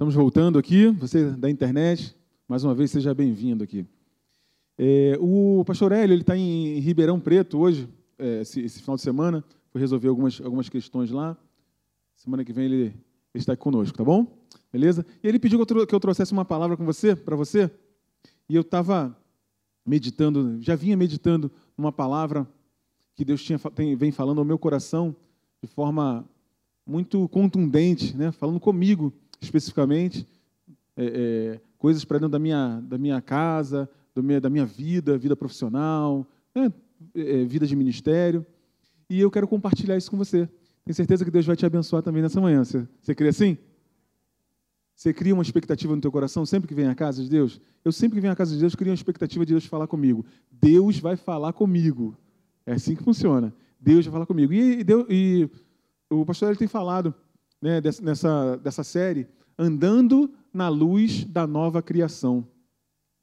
Estamos voltando aqui, você da internet, mais uma vez seja bem-vindo aqui. É, o pastor Hélio está em Ribeirão Preto hoje, é, esse, esse, final de semana, foi resolver algumas, algumas questões lá. Semana que vem ele, ele está aqui conosco, tá bom? Beleza? E ele pediu que eu, que eu trouxesse uma palavra com você, para você, e eu estava meditando, já vinha meditando numa palavra que Deus tinha, tem, vem falando ao meu coração de forma muito contundente, né? falando comigo especificamente, é, é, coisas para dentro da minha, da minha casa, meu, da minha vida, vida profissional, né? é, vida de ministério. E eu quero compartilhar isso com você. Tenho certeza que Deus vai te abençoar também nessa manhã. Você, você crê assim? Você cria uma expectativa no teu coração sempre que vem à casa de Deus? Eu sempre que venho à casa de Deus, crio uma expectativa de Deus falar comigo. Deus vai falar comigo. É assim que funciona. Deus vai falar comigo. E, e, Deus, e o pastor ele tem falado né, dessa, dessa série, andando na luz da nova criação.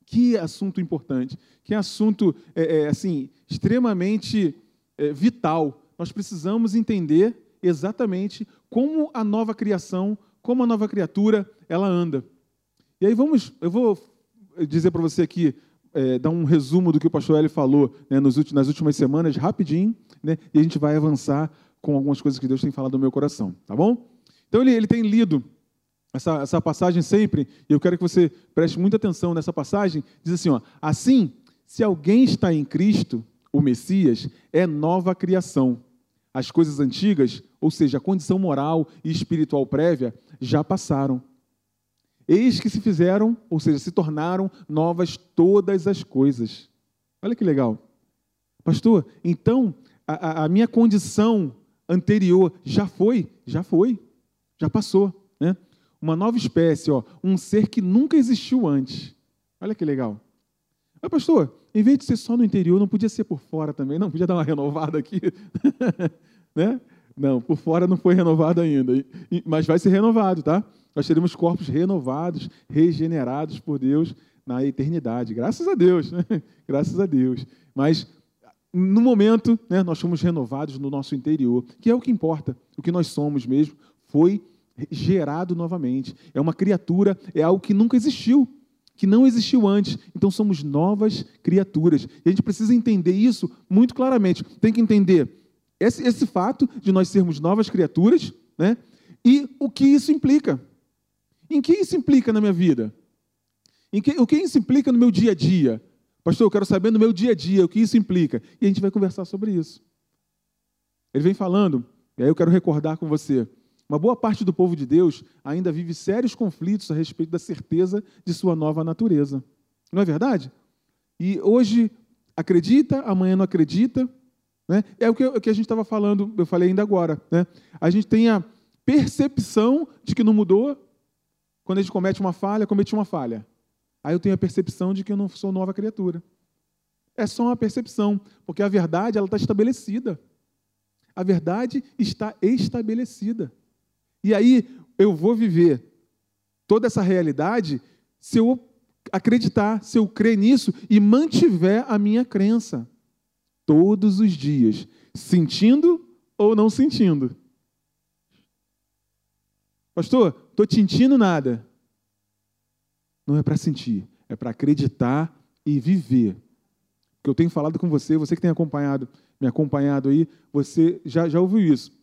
Que assunto importante, que assunto é, é, assim extremamente é, vital. Nós precisamos entender exatamente como a nova criação, como a nova criatura, ela anda. E aí vamos, eu vou dizer para você aqui, é, dar um resumo do que o pastor Eli falou né, nos últimos, nas últimas semanas, rapidinho, né, e a gente vai avançar com algumas coisas que Deus tem falado no meu coração, tá bom? Então ele, ele tem lido essa, essa passagem sempre, e eu quero que você preste muita atenção nessa passagem. Diz assim: ó, assim, se alguém está em Cristo, o Messias, é nova criação. As coisas antigas, ou seja, a condição moral e espiritual prévia, já passaram. Eis que se fizeram, ou seja, se tornaram novas todas as coisas. Olha que legal. Pastor, então a, a minha condição anterior já foi, já foi, já passou. Né? Uma nova espécie, ó, um ser que nunca existiu antes. Olha que legal. Mas, pastor, em vez de ser só no interior, não podia ser por fora também? Não, podia dar uma renovada aqui. né? Não, por fora não foi renovado ainda, mas vai ser renovado, tá? Nós teremos corpos renovados, regenerados por Deus na eternidade. Graças a Deus, né? Graças a Deus. Mas no momento, né, nós fomos renovados no nosso interior, que é o que importa. O que nós somos mesmo foi gerado novamente. É uma criatura, é algo que nunca existiu, que não existiu antes. Então somos novas criaturas. E a gente precisa entender isso muito claramente. Tem que entender esse, esse fato de nós sermos novas criaturas, né? E o que isso implica. Em que isso implica na minha vida? Em que, o que isso implica no meu dia a dia? Pastor, eu quero saber no meu dia a dia o que isso implica. E a gente vai conversar sobre isso. Ele vem falando, e aí eu quero recordar com você. Uma boa parte do povo de Deus ainda vive sérios conflitos a respeito da certeza de sua nova natureza. Não é verdade? E hoje acredita, amanhã não acredita. Né? É o que, o que a gente estava falando, eu falei ainda agora. Né? A gente tem a percepção de que não mudou. Quando a gente comete uma falha, comete uma falha. Aí eu tenho a percepção de que eu não sou nova criatura. É só uma percepção, porque a verdade ela está estabelecida. A verdade está estabelecida. E aí eu vou viver toda essa realidade se eu acreditar, se eu crer nisso e mantiver a minha crença todos os dias, sentindo ou não sentindo. Pastor, estou sentindo nada. Não é para sentir, é para acreditar e viver. Que eu tenho falado com você, você que tem acompanhado, me acompanhado aí, você já, já ouviu isso.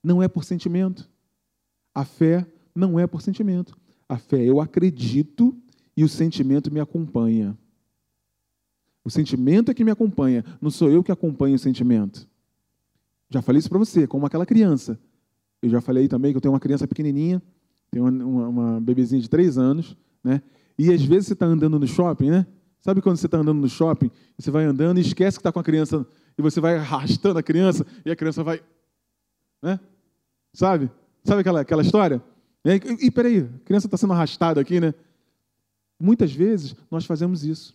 Não é por sentimento. A fé não é por sentimento. A fé eu acredito e o sentimento me acompanha. O sentimento é que me acompanha, não sou eu que acompanho o sentimento. Já falei isso para você, como aquela criança. Eu já falei também que eu tenho uma criança pequenininha, tenho uma, uma, uma bebezinha de três anos, né? E às vezes você está andando no shopping, né? Sabe quando você está andando no shopping, você vai andando e esquece que está com a criança e você vai arrastando a criança e a criança vai, né? Sabe? Sabe aquela, aquela história? E, e peraí, a criança está sendo arrastada aqui, né? Muitas vezes nós fazemos isso.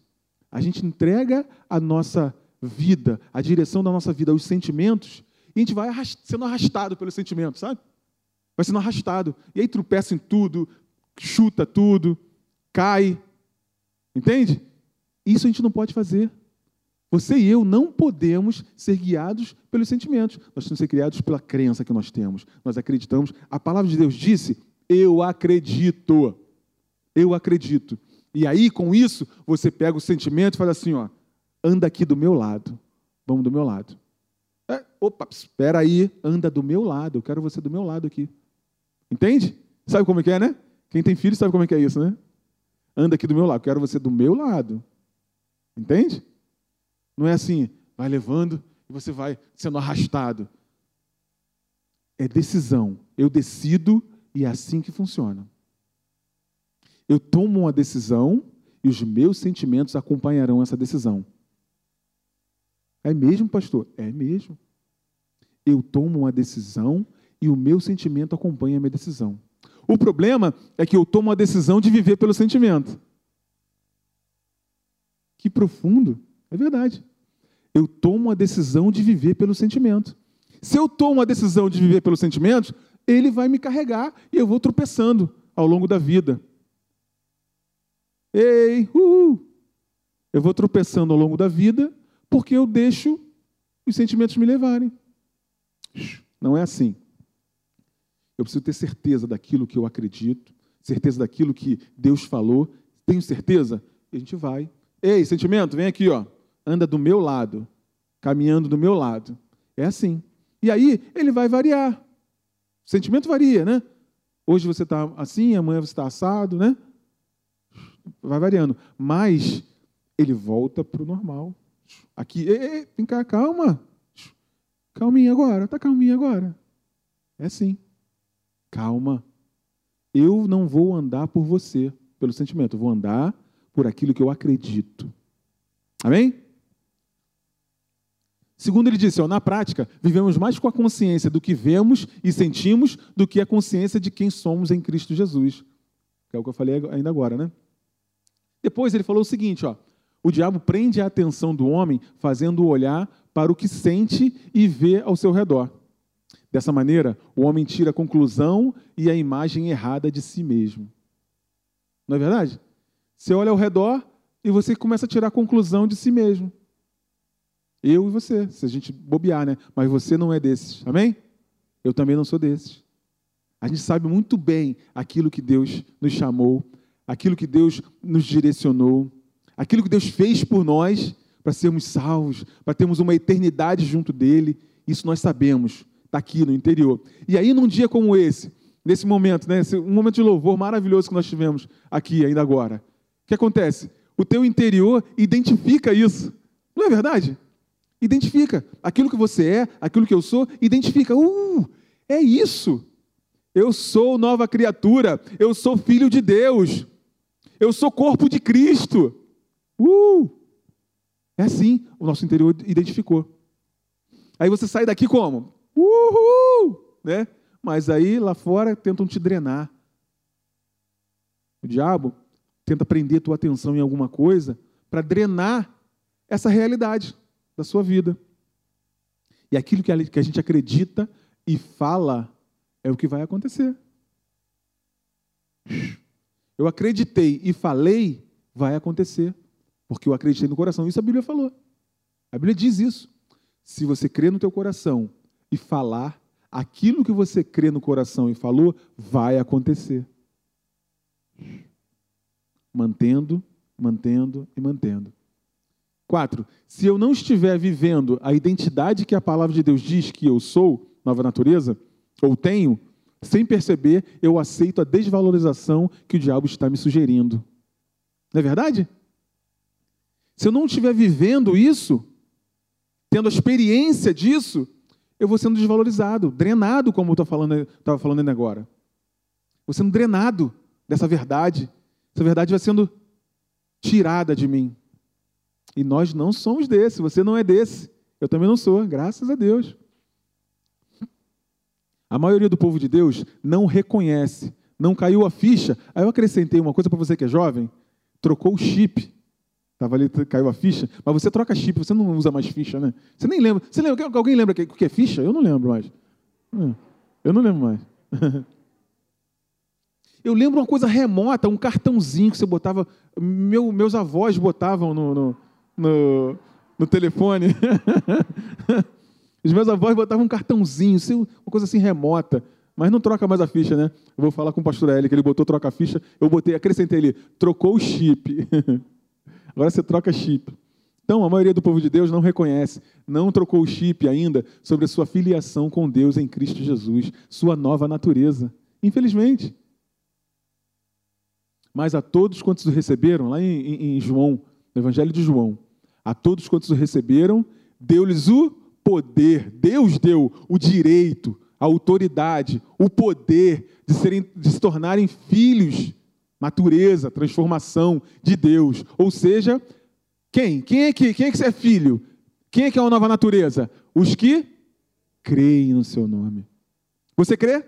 A gente entrega a nossa vida, a direção da nossa vida, os sentimentos, e a gente vai sendo arrastado pelo sentimento, sabe? Vai sendo arrastado. E aí tropeça em tudo, chuta tudo, cai. Entende? Isso a gente não pode fazer. Você e eu não podemos ser guiados pelos sentimentos. Nós temos que ser criados pela crença que nós temos. Nós acreditamos. A palavra de Deus disse, Eu acredito. Eu acredito. E aí, com isso, você pega o sentimento e fala assim: ó, anda aqui do meu lado. Vamos do meu lado. É, opa, espera aí, anda do meu lado. Eu quero você do meu lado aqui. Entende? Sabe como é que é, né? Quem tem filho sabe como é que é isso, né? Anda aqui do meu lado. Eu quero você do meu lado. Entende? Não é assim, vai levando e você vai sendo arrastado. É decisão. Eu decido e é assim que funciona. Eu tomo uma decisão e os meus sentimentos acompanharão essa decisão. É mesmo, pastor? É mesmo. Eu tomo uma decisão e o meu sentimento acompanha a minha decisão. O problema é que eu tomo a decisão de viver pelo sentimento. Que profundo. É verdade. Eu tomo a decisão de viver pelo sentimento. Se eu tomo a decisão de viver pelos sentimentos, ele vai me carregar e eu vou tropeçando ao longo da vida. Ei, uhul. Eu vou tropeçando ao longo da vida porque eu deixo os sentimentos me levarem. Não é assim. Eu preciso ter certeza daquilo que eu acredito, certeza daquilo que Deus falou. Tenho certeza? A gente vai. Ei, sentimento, vem aqui, ó. Anda do meu lado, caminhando do meu lado. É assim. E aí ele vai variar. O sentimento varia, né? Hoje você está assim, amanhã você está assado, né? Vai variando. Mas ele volta para o normal. Aqui, ei, ei, vem cá, calma. Calminha agora, tá calminha agora. É assim. Calma. Eu não vou andar por você, pelo sentimento, eu vou andar por aquilo que eu acredito. Amém? Segundo ele disse, ó, na prática, vivemos mais com a consciência do que vemos e sentimos do que a consciência de quem somos em Cristo Jesus. Que é o que eu falei ainda agora, né? Depois ele falou o seguinte, ó, o diabo prende a atenção do homem, fazendo-o olhar para o que sente e vê ao seu redor. Dessa maneira, o homem tira a conclusão e a imagem errada de si mesmo. Não é verdade? Você olha ao redor e você começa a tirar a conclusão de si mesmo. Eu e você, se a gente bobear, né? Mas você não é desses, amém? Eu também não sou desses. A gente sabe muito bem aquilo que Deus nos chamou, aquilo que Deus nos direcionou, aquilo que Deus fez por nós para sermos salvos, para termos uma eternidade junto dele. Isso nós sabemos, está aqui no interior. E aí, num dia como esse, nesse momento, né, um momento de louvor maravilhoso que nós tivemos aqui ainda agora, o que acontece? O teu interior identifica isso, não é verdade? Identifica. Aquilo que você é, aquilo que eu sou, identifica. Uh, é isso. Eu sou nova criatura. Eu sou filho de Deus. Eu sou corpo de Cristo. Uh! É assim, o nosso interior identificou. Aí você sai daqui como? Uhul! Né? Mas aí lá fora tentam te drenar. O diabo tenta prender tua atenção em alguma coisa para drenar essa realidade da sua vida. E aquilo que a gente acredita e fala é o que vai acontecer. Eu acreditei e falei, vai acontecer. Porque eu acreditei no coração. Isso a Bíblia falou. A Bíblia diz isso. Se você crê no teu coração e falar, aquilo que você crê no coração e falou, vai acontecer. Mantendo, mantendo e mantendo. Quatro, se eu não estiver vivendo a identidade que a palavra de Deus diz que eu sou, nova natureza, ou tenho, sem perceber, eu aceito a desvalorização que o diabo está me sugerindo. Não é verdade? Se eu não estiver vivendo isso, tendo a experiência disso, eu vou sendo desvalorizado, drenado, como eu estava falando, falando agora. Vou sendo drenado dessa verdade. Essa verdade vai sendo tirada de mim. E nós não somos desse, você não é desse. Eu também não sou, graças a Deus. A maioria do povo de Deus não reconhece, não caiu a ficha. Aí eu acrescentei uma coisa para você que é jovem: trocou o chip. Estava ali, caiu a ficha, mas você troca chip, você não usa mais ficha, né? Você nem lembra. Você lembra? Alguém lembra o que é ficha? Eu não lembro mais. Hum, eu não lembro mais. Eu lembro uma coisa remota, um cartãozinho que você botava. Meu, meus avós botavam no, no no, no telefone. Os meus avós botavam um cartãozinho, uma coisa assim remota. mas não troca mais a ficha, né? Eu vou falar com o pastor L, que ele botou troca a ficha, eu botei, acrescentei ali, trocou o chip. Agora você troca chip. Então, a maioria do povo de Deus não reconhece, não trocou o chip ainda sobre a sua filiação com Deus em Cristo Jesus, sua nova natureza. Infelizmente. Mas a todos quantos o receberam, lá em, em, em João, no Evangelho de João, a todos quantos o receberam, deu-lhes o poder, Deus deu o direito, a autoridade, o poder de, serem, de se tornarem filhos, natureza, transformação de Deus. Ou seja, quem? Quem é que, quem é, que é filho? Quem é que é uma nova natureza? Os que creem no seu nome. Você crê?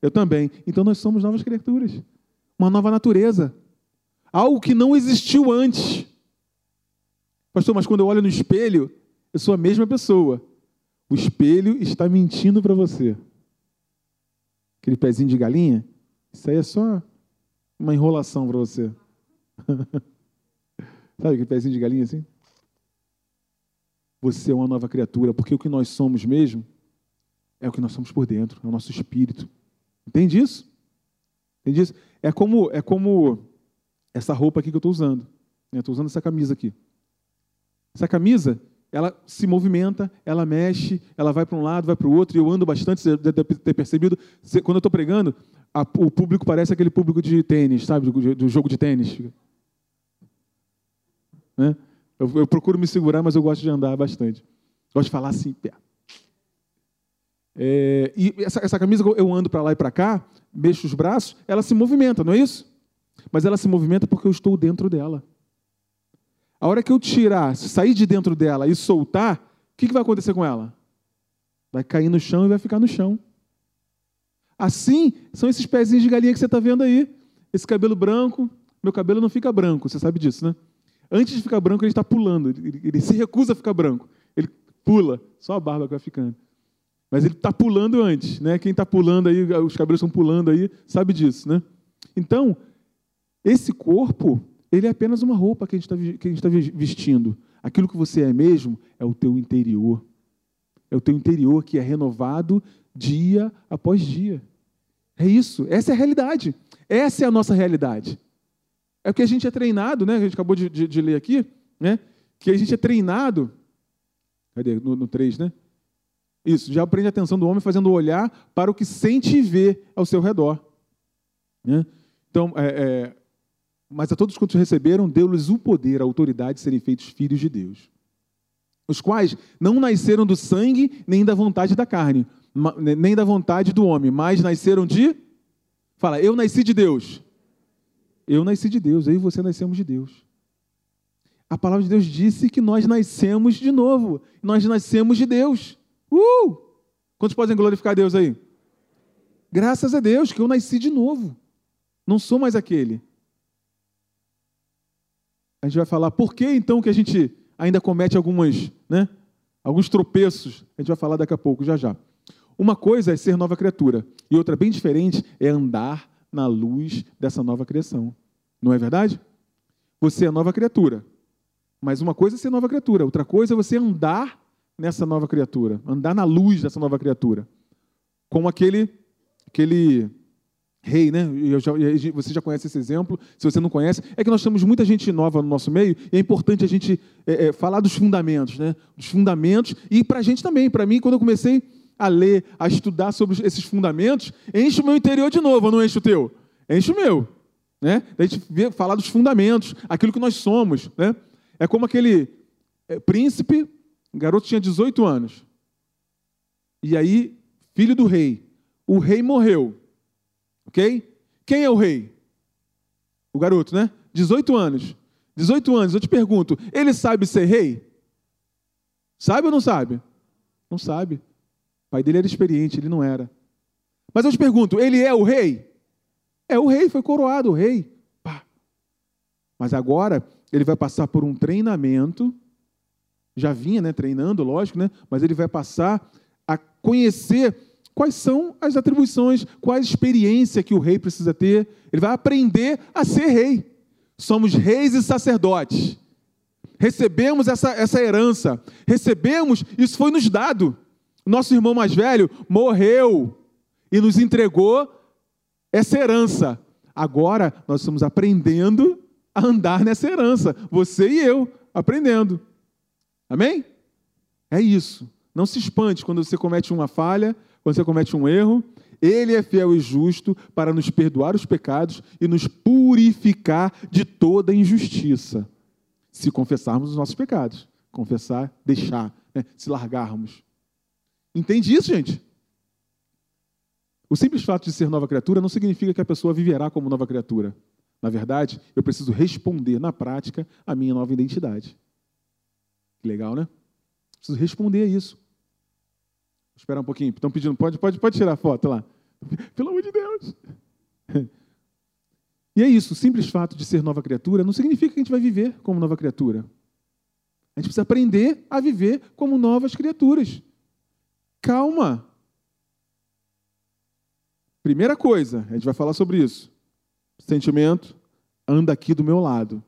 Eu também. Então nós somos novas criaturas. Uma nova natureza. Algo que não existiu antes. Pastor, mas quando eu olho no espelho, eu sou a mesma pessoa. O espelho está mentindo para você. Aquele pezinho de galinha, isso aí é só uma enrolação para você. Sabe aquele pezinho de galinha assim? Você é uma nova criatura, porque o que nós somos mesmo é o que nós somos por dentro, é o nosso espírito. Entende isso? Entende isso? É como, é como essa roupa aqui que eu estou usando. Estou usando essa camisa aqui. Essa camisa, ela se movimenta, ela mexe, ela vai para um lado, vai para o outro, e eu ando bastante, você deve ter percebido. Quando eu estou pregando, a, o público parece aquele público de tênis, sabe? Do, do jogo de tênis. Né? Eu, eu, procuro me segurar, mas eu gosto de andar bastante. Gosto de falar assim. É, e essa, essa camisa, eu ando para lá e para cá, mexo os braços, ela se movimenta, não é isso? Mas ela se movimenta porque eu estou dentro dela. A hora que eu tirar, sair de dentro dela e soltar, o que, que vai acontecer com ela? Vai cair no chão e vai ficar no chão. Assim, são esses pezinhos de galinha que você está vendo aí. Esse cabelo branco. Meu cabelo não fica branco, você sabe disso, né? Antes de ficar branco, ele está pulando. Ele, ele, se recusa a ficar branco. Ele pula, só a barba que vai ficando. Mas ele está pulando antes, né? Quem está pulando aí, os cabelos estão pulando aí, sabe disso, né? Então, esse corpo ele é apenas uma roupa que a gente está tá vestindo. Aquilo que você é mesmo é o teu interior. É o teu interior que é renovado dia após dia. É isso. Essa é a realidade. Essa é a nossa realidade. É o que a gente é treinado, né? A gente acabou de, de, de ler aqui, né? Que a gente é treinado. Cadê? No, no 3, né? Isso, já aprende a atenção do homem fazendo olhar para o que sente e vê ao seu redor. Né? Então, é, é, mas a todos quantos receberam, deu-lhes o poder, a autoridade de serem feitos filhos de Deus. Os quais não nasceram do sangue, nem da vontade da carne, nem da vontade do homem, mas nasceram de. Fala, eu nasci de Deus. Eu nasci de Deus, eu e você nascemos de Deus. A palavra de Deus disse que nós nascemos de novo. Nós nascemos de Deus. Uh! Quantos podem glorificar Deus aí? Graças a Deus que eu nasci de novo. Não sou mais aquele a gente vai falar por que então que a gente ainda comete algumas, né, alguns tropeços. A gente vai falar daqui a pouco, já já. Uma coisa é ser nova criatura e outra bem diferente é andar na luz dessa nova criação. Não é verdade? Você é nova criatura. Mas uma coisa é ser nova criatura, outra coisa é você andar nessa nova criatura, andar na luz dessa nova criatura. Como aquele aquele rei, né? Já, você já conhece esse exemplo. Se você não conhece, é que nós temos muita gente nova no nosso meio e é importante a gente é, é, falar dos fundamentos, né? Dos fundamentos e para a gente também. Para mim, quando eu comecei a ler, a estudar sobre esses fundamentos, enche o meu interior de novo, não enche o teu? Enche o meu, né? A gente vê, falar dos fundamentos, aquilo que nós somos, né? É como aquele é, príncipe, garoto tinha 18 anos. E aí, filho do rei. O rei morreu. Ok? Quem é o rei? O garoto, né? 18 anos. 18 anos, eu te pergunto, ele sabe ser rei? Sabe ou não sabe? Não sabe. O pai dele era experiente, ele não era. Mas eu te pergunto, ele é o rei? É o rei, foi coroado o rei. Pá. Mas agora ele vai passar por um treinamento. Já vinha, né, treinando, lógico, né? Mas ele vai passar a conhecer quais são as atribuições, qual a experiência que o rei precisa ter. Ele vai aprender a ser rei. Somos reis e sacerdotes. Recebemos essa, essa herança. Recebemos, isso foi nos dado. Nosso irmão mais velho morreu. e nos entregou essa herança. Agora nós estamos aprendendo a andar nessa herança, você e eu, aprendendo. Amém? É isso. Não se espante quando você comete uma falha, quando você comete um erro. Ele é fiel e justo para nos perdoar os pecados e nos purificar de toda injustiça. Se confessarmos os nossos pecados. Confessar, deixar, né? se largarmos. Entende isso, gente? O simples fato de ser nova criatura não significa que a pessoa viverá como nova criatura. Na verdade, eu preciso responder na prática a minha nova identidade. Que legal, né? Preciso responder a isso. Esperar um pouquinho. Estão pedindo, pode, pode, pode tirar a foto lá. Pelo amor de Deus. E é isso, o simples fato de ser nova criatura não significa que a gente vai viver como nova criatura. A gente precisa aprender a viver como novas criaturas. Calma. Primeira coisa, a gente vai falar sobre isso. Sentimento anda aqui do meu lado.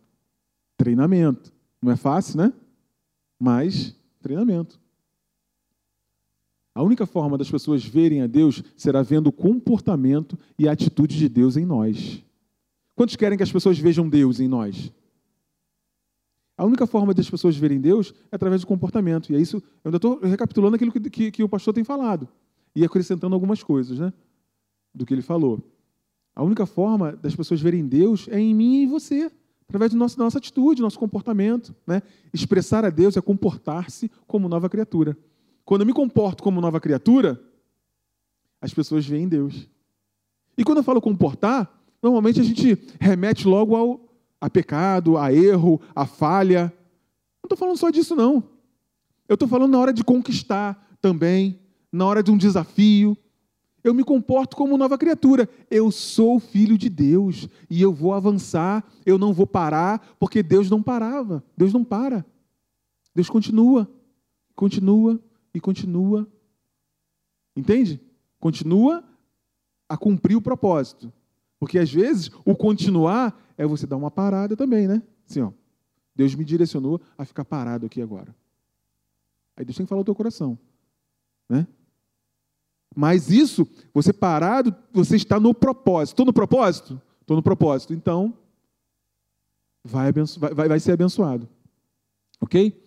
Treinamento. Não é fácil, né? Mas treinamento. A única forma das pessoas verem a Deus será vendo o comportamento e a atitude de Deus em nós. Quantos querem que as pessoas vejam Deus em nós? A única forma das pessoas verem Deus é através do comportamento. E é isso, eu ainda estou recapitulando aquilo que, que, que, o pastor tem falado. E acrescentando algumas coisas, né? Do que ele falou. A única forma das pessoas verem Deus é em mim e em você, através da nossa, da nossa atitude, nosso comportamento. Né? Expressar a Deus é comportar-se como nova criatura. Quando eu me comporto como nova criatura, as pessoas veem Deus. E quando eu falo comportar, normalmente a gente remete logo ao, a pecado, a erro, a falha. Não estou falando só disso, não. Eu estou falando na hora de conquistar também, na hora de um desafio, eu me comporto como nova criatura. Eu sou filho de Deus e eu vou avançar, eu não vou parar, porque Deus não parava. Deus não para. Deus continua, continua e continua. Entende? Continua a cumprir o propósito. Porque às vezes o continuar é você dar uma parada também, né? Assim, ó. Deus me direcionou a ficar parado aqui agora. Aí Deus tem que falar o teu coração, né? Mas isso, você parado, você está no propósito. Estou no propósito? Estou no propósito. Então, vai, vai, vai ser abençoado. Ok?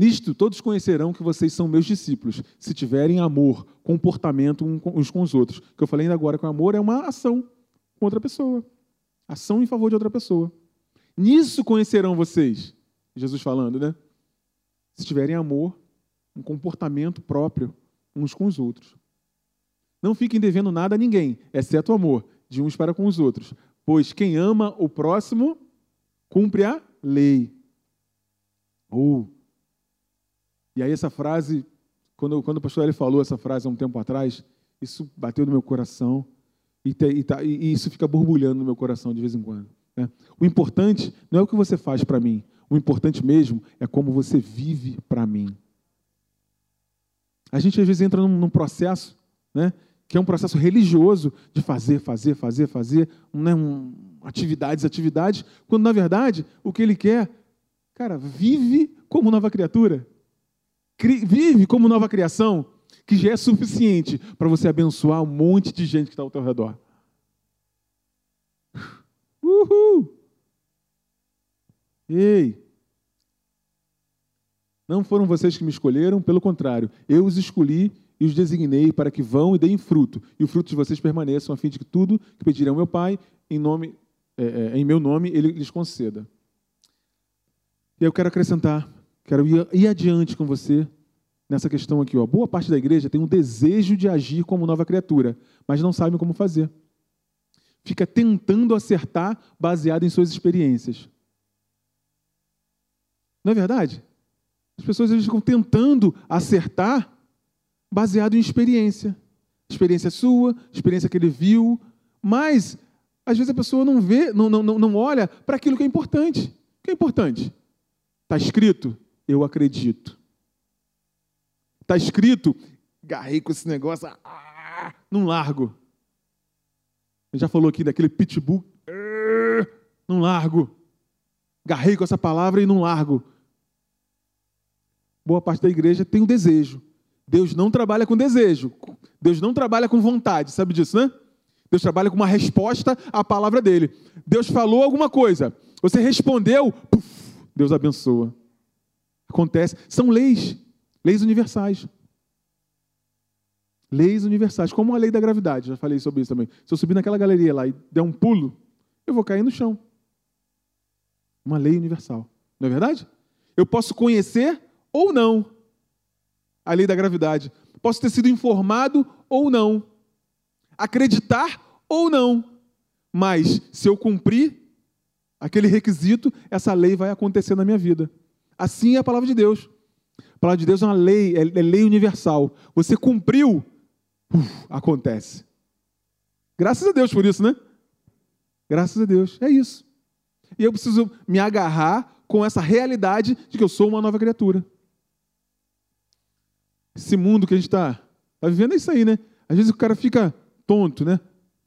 Nisto, todos conhecerão que vocês são meus discípulos, se tiverem amor, comportamento uns com os outros. O que eu falei ainda agora com amor é uma ação com outra pessoa. Ação em favor de outra pessoa. Nisso conhecerão vocês. Jesus falando, né? Se tiverem amor, um comportamento próprio uns com os outros. Não fiquem devendo nada a ninguém, exceto o amor de uns para com os outros, pois quem ama o próximo cumpre a lei. Ou. Oh. E aí essa frase, quando, quando o pastor ele falou essa frase há um tempo atrás, isso bateu no meu coração e, te, e, tá, e isso fica borbulhando no meu coração de vez em quando. Né? O importante não é o que você faz para mim, o importante mesmo é como você vive para mim. A gente às vezes entra num, num processo, né, que é um processo religioso de fazer, fazer, fazer, fazer, né, um, atividades, atividades, quando na verdade o que ele quer, cara, vive como nova criatura, Cri, vive como nova criação, que já é suficiente para você abençoar um monte de gente que está ao teu redor. Uhul! Ei! Não foram vocês que me escolheram, pelo contrário, eu os escolhi e os designei para que vão e deem fruto, e o fruto de vocês permaneçam, a fim de que tudo que pedirem ao meu Pai, em, nome, é, é, em meu nome, Ele lhes conceda. E eu quero acrescentar, quero ir, ir adiante com você nessa questão aqui. Ó. Boa parte da igreja tem um desejo de agir como nova criatura, mas não sabe como fazer. Fica tentando acertar baseado em suas experiências. Não é verdade? As pessoas eles ficam tentando acertar baseado em experiência. Experiência sua, experiência que ele viu, mas às vezes a pessoa não vê, não, não, não olha para aquilo que é importante. O que é importante? Está escrito, eu acredito. Está escrito, garrei com esse negócio, ah, não largo. Já falou aqui daquele pitbull, não largo. Garrei com essa palavra e não largo boa parte da igreja tem o desejo Deus não trabalha com desejo. Deus não trabalha com vontade, sabe disso, né? Deus trabalha com uma resposta à palavra dele. Deus falou alguma coisa, você respondeu, puf, Deus abençoa. Acontece. São leis, leis universais. Leis universais, como a lei da gravidade, já falei sobre isso também. Se eu subir naquela galeria lá e der um pulo, eu vou cair no chão. Uma lei universal. Não é verdade? Eu posso conhecer ou não a lei da gravidade. Posso ter sido informado ou não. Acreditar ou não. Mas se eu cumprir aquele requisito, essa lei vai acontecer na minha vida. Assim é a palavra de Deus. A palavra de Deus é uma lei, é, é lei universal. Você cumpriu, uf, acontece. Graças a Deus por isso, né? Graças a Deus. É isso. E eu preciso me agarrar com essa realidade de que eu sou uma nova criatura. Esse mundo que a gente está tá vivendo é isso aí, né? Às vezes o cara fica tonto, né?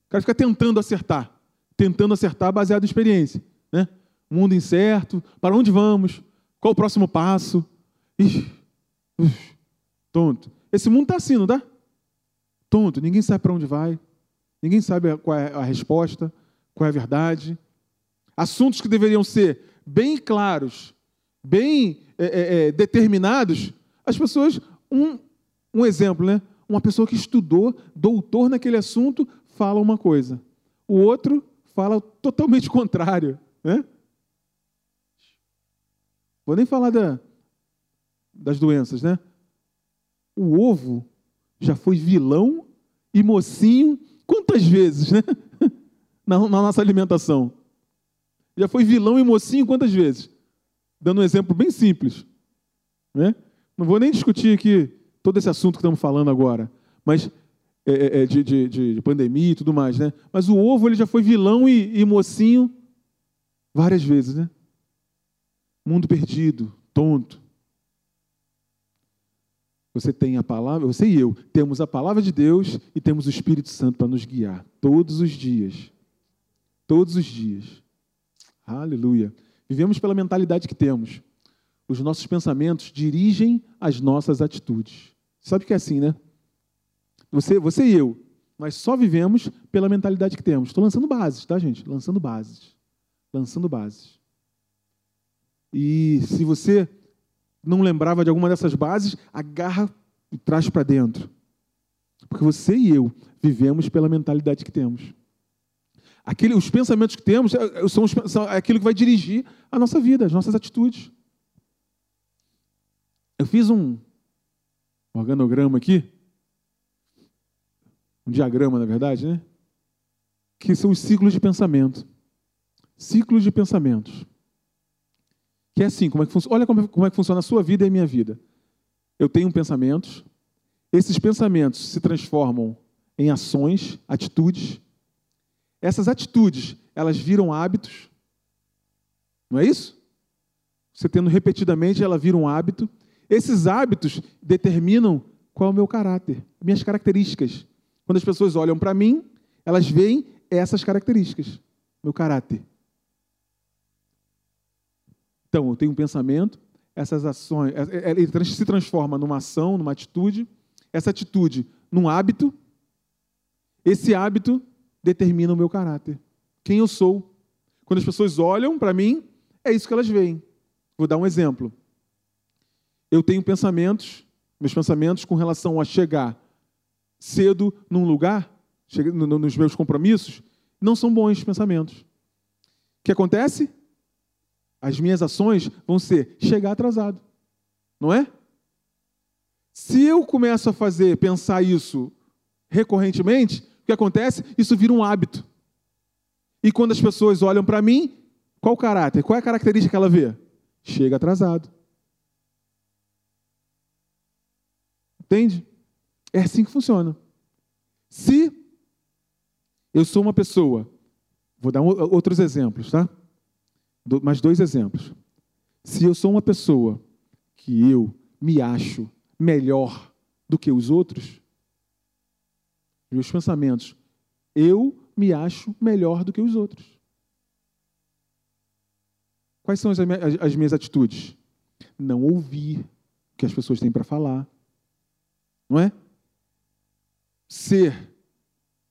O cara fica tentando acertar. Tentando acertar baseado em experiência. Né? Mundo incerto, para onde vamos? Qual o próximo passo? Ixi, uf, tonto. Esse mundo está assim, não está? Tonto, ninguém sabe para onde vai, ninguém sabe qual é a resposta, qual é a verdade. Assuntos que deveriam ser bem claros, bem é, é, é determinados, as pessoas. Um, um exemplo, né? Uma pessoa que estudou, doutor naquele assunto, fala uma coisa. O outro fala totalmente contrário. Né? Vou nem falar da, das doenças, né? O ovo já foi vilão e mocinho quantas vezes, né? Na, na, nossa alimentação. Já foi vilão e mocinho quantas vezes? Dando um exemplo bem simples. Né? Não vou nem discutir aqui todo esse assunto que estamos falando agora, mas é, é, é de, de, de, pandemia e tudo mais, né? Mas o ovo ele já foi vilão e, e mocinho várias vezes, né? Mundo perdido, tonto. Você tem a palavra, você e eu temos a palavra de Deus e temos o Espírito Santo para nos guiar todos os dias. Todos os dias. Aleluia. Vivemos pela mentalidade que temos. Os nossos pensamentos dirigem as nossas atitudes. Sabe que é assim, né? Você, você e eu, nós só vivemos pela mentalidade que temos. Estou lançando bases, tá, gente? Lançando bases. Lançando bases. E se você não lembrava de alguma dessas bases, agarra e traz para dentro. Porque você e eu vivemos pela mentalidade que temos. Aquele, os pensamentos que temos é, é, são, são aquilo que vai dirigir a nossa vida, as nossas atitudes. Eu fiz um organograma aqui, um diagrama, na verdade, né? Que são os ciclos de pensamento. Ciclos de pensamentos. Que é assim, como é que funciona? Olha como é, como é que funciona a sua vida e a minha vida. Eu tenho pensamentos, esses pensamentos se transformam em ações, atitudes. Essas atitudes, elas viram hábitos. Não é isso? Você tendo repetidamente, ela vira um hábito. Esses hábitos determinam qual é o meu caráter, minhas características. Quando as pessoas olham para mim, elas veem essas características, meu caráter. Então, eu tenho um pensamento, essas ações, é, é, ele se transforma numa ação, numa atitude, essa atitude num hábito, esse hábito determina o meu caráter, quem eu sou. Quando as pessoas olham para mim, é isso que elas veem. Vou dar um exemplo. Eu tenho pensamentos, meus pensamentos com relação a chegar cedo num lugar, nos meus compromissos, não são bons pensamentos. O que acontece? As minhas ações vão ser chegar atrasado. Não é? Se eu começo a fazer, pensar isso recorrentemente, o que acontece? Isso vira um hábito. E quando as pessoas olham para mim, qual o caráter? Qual é a característica que ela vê? Chega atrasado. Entende? É assim que funciona. Se eu sou uma pessoa, vou dar outros exemplos, tá? Mais dois exemplos. Se eu sou uma pessoa que eu me acho melhor do que os outros, meus pensamentos, eu me acho melhor do que os outros. Quais são as, as minhas atitudes? Não ouvir o que as pessoas têm para falar. não é? Ser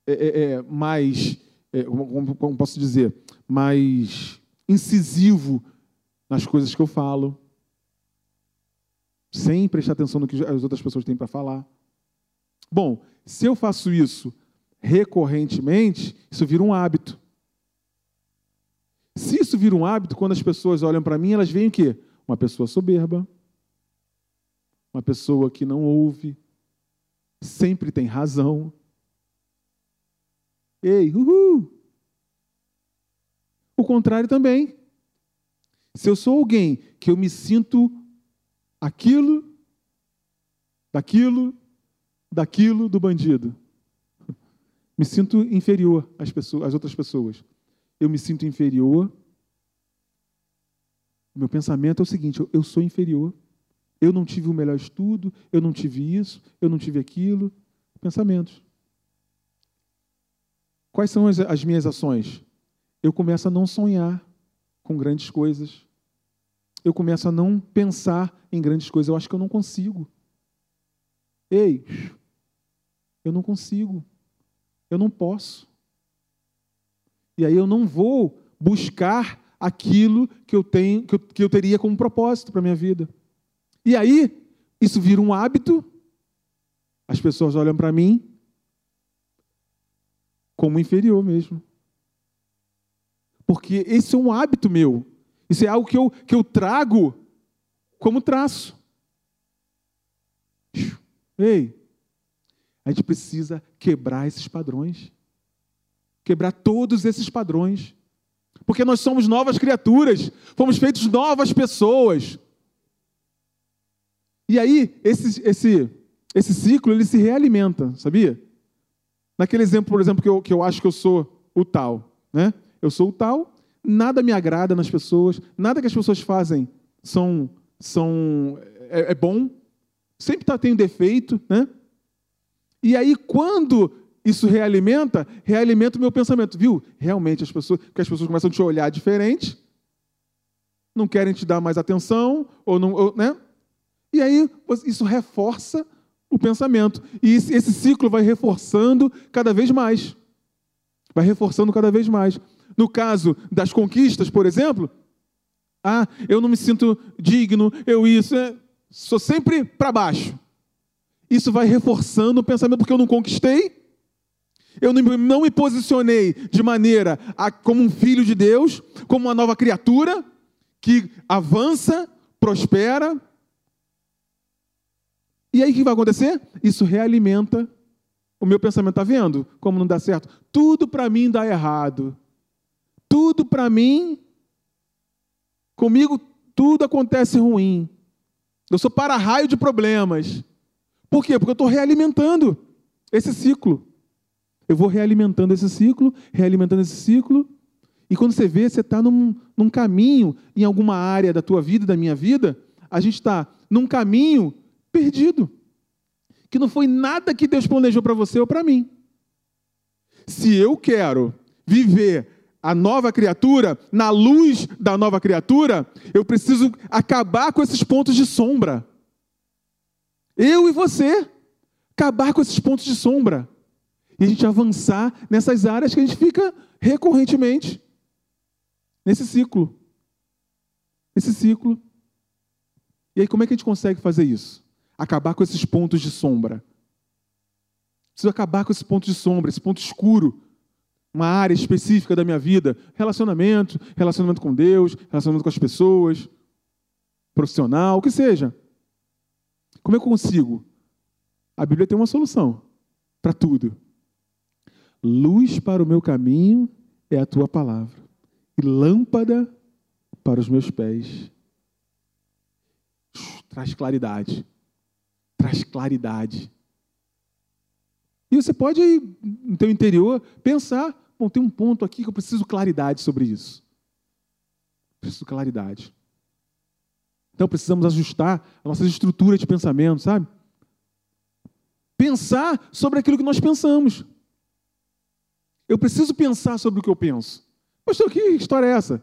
é, é, é mais, é, como, como posso dizer, mais incisivo nas coisas que eu falo, sem prestar atenção no que as outras pessoas têm para falar. Bom, se eu faço isso recorrentemente, isso vira um hábito. Se isso vira um hábito, quando as pessoas olham para mim, elas veem o quê? Uma pessoa soberba, uma pessoa que não ouve, sempre tem razão. Ei, uhul! O contrário também. Se eu sou alguém que eu me sinto aquilo, daquilo, daquilo do bandido, me sinto inferior às, pessoas, às outras pessoas. Eu me sinto inferior. Meu pensamento é o seguinte: eu sou inferior. Eu não tive o melhor estudo, eu não tive isso, eu não tive aquilo. Pensamentos. Quais são as, as minhas ações? Eu começo a não sonhar com grandes coisas. Eu começo a não pensar em grandes coisas. Eu acho que eu não consigo. Ei, eu não consigo. Eu não posso. E aí eu não vou buscar aquilo que eu tenho, que eu, que eu teria como propósito para minha vida. E aí, isso vira um hábito. As pessoas olham para mim como inferior mesmo. Porque esse é um hábito meu. Isso é algo que eu, que eu trago como traço. Ei, a gente precisa quebrar esses padrões. Quebrar todos esses padrões. Porque nós somos novas criaturas, fomos feitos novas pessoas. E aí, esse, esse, esse ciclo, ele se realimenta, sabia? Naquele exemplo, por exemplo, que eu, que eu acho que eu sou o tal, né? Eu sou o tal, nada me agrada nas pessoas, nada que as pessoas fazem são, são é, é bom, sempre tá, tem um defeito, né? E aí, quando isso realimenta, realimenta o meu pensamento, viu? Realmente, as pessoas, que as pessoas começam a te olhar diferente, não querem te dar mais atenção, ou não, ou, né? E aí, isso reforça o pensamento. E esse ciclo vai reforçando cada vez mais. Vai reforçando cada vez mais. No caso das conquistas, por exemplo, ah, eu não me sinto digno, eu isso, é, sou sempre para baixo. Isso vai reforçando o pensamento porque eu não conquistei, eu não me posicionei de maneira a, como um filho de Deus, como uma nova criatura que avança, prospera, e aí o que vai acontecer? Isso realimenta o meu pensamento. Está vendo como não dá certo? Tudo para mim dá errado. Tudo para mim, comigo tudo acontece ruim. Eu sou para-raio de problemas. Por quê? Porque eu estou realimentando esse ciclo. Eu vou realimentando esse ciclo, realimentando esse ciclo. E quando você vê, você está num, num caminho, em alguma área da tua vida, da minha vida, a gente está num caminho perdido. Que não foi nada que Deus planejou para você ou para mim. Se eu quero viver a nova criatura, na luz da nova criatura, eu preciso acabar com esses pontos de sombra. Eu e você. Acabar com esses pontos de sombra. E a gente avançar nessas áreas que a gente fica recorrentemente. Nesse ciclo. Nesse ciclo. E aí, como é que a gente consegue fazer isso? acabar com esses pontos de sombra. Preciso acabar com esse ponto de sombra, esse ponto escuro. Uma área específica da minha vida. Relacionamento, relacionamento com Deus, relacionamento com as pessoas, profissional, o que seja. Como eu consigo? A Bíblia tem uma solução para tudo. Luz para o meu caminho é a tua palavra, e lâmpada para os meus pés. Traz claridade traz claridade. E você pode, no teu interior, pensar, bom, tem um ponto aqui que eu preciso claridade sobre isso. Preciso claridade. Então precisamos ajustar a nossa estrutura de pensamento, sabe? Pensar sobre aquilo que nós pensamos. Eu preciso pensar sobre o que eu penso. Pastor, que história é essa?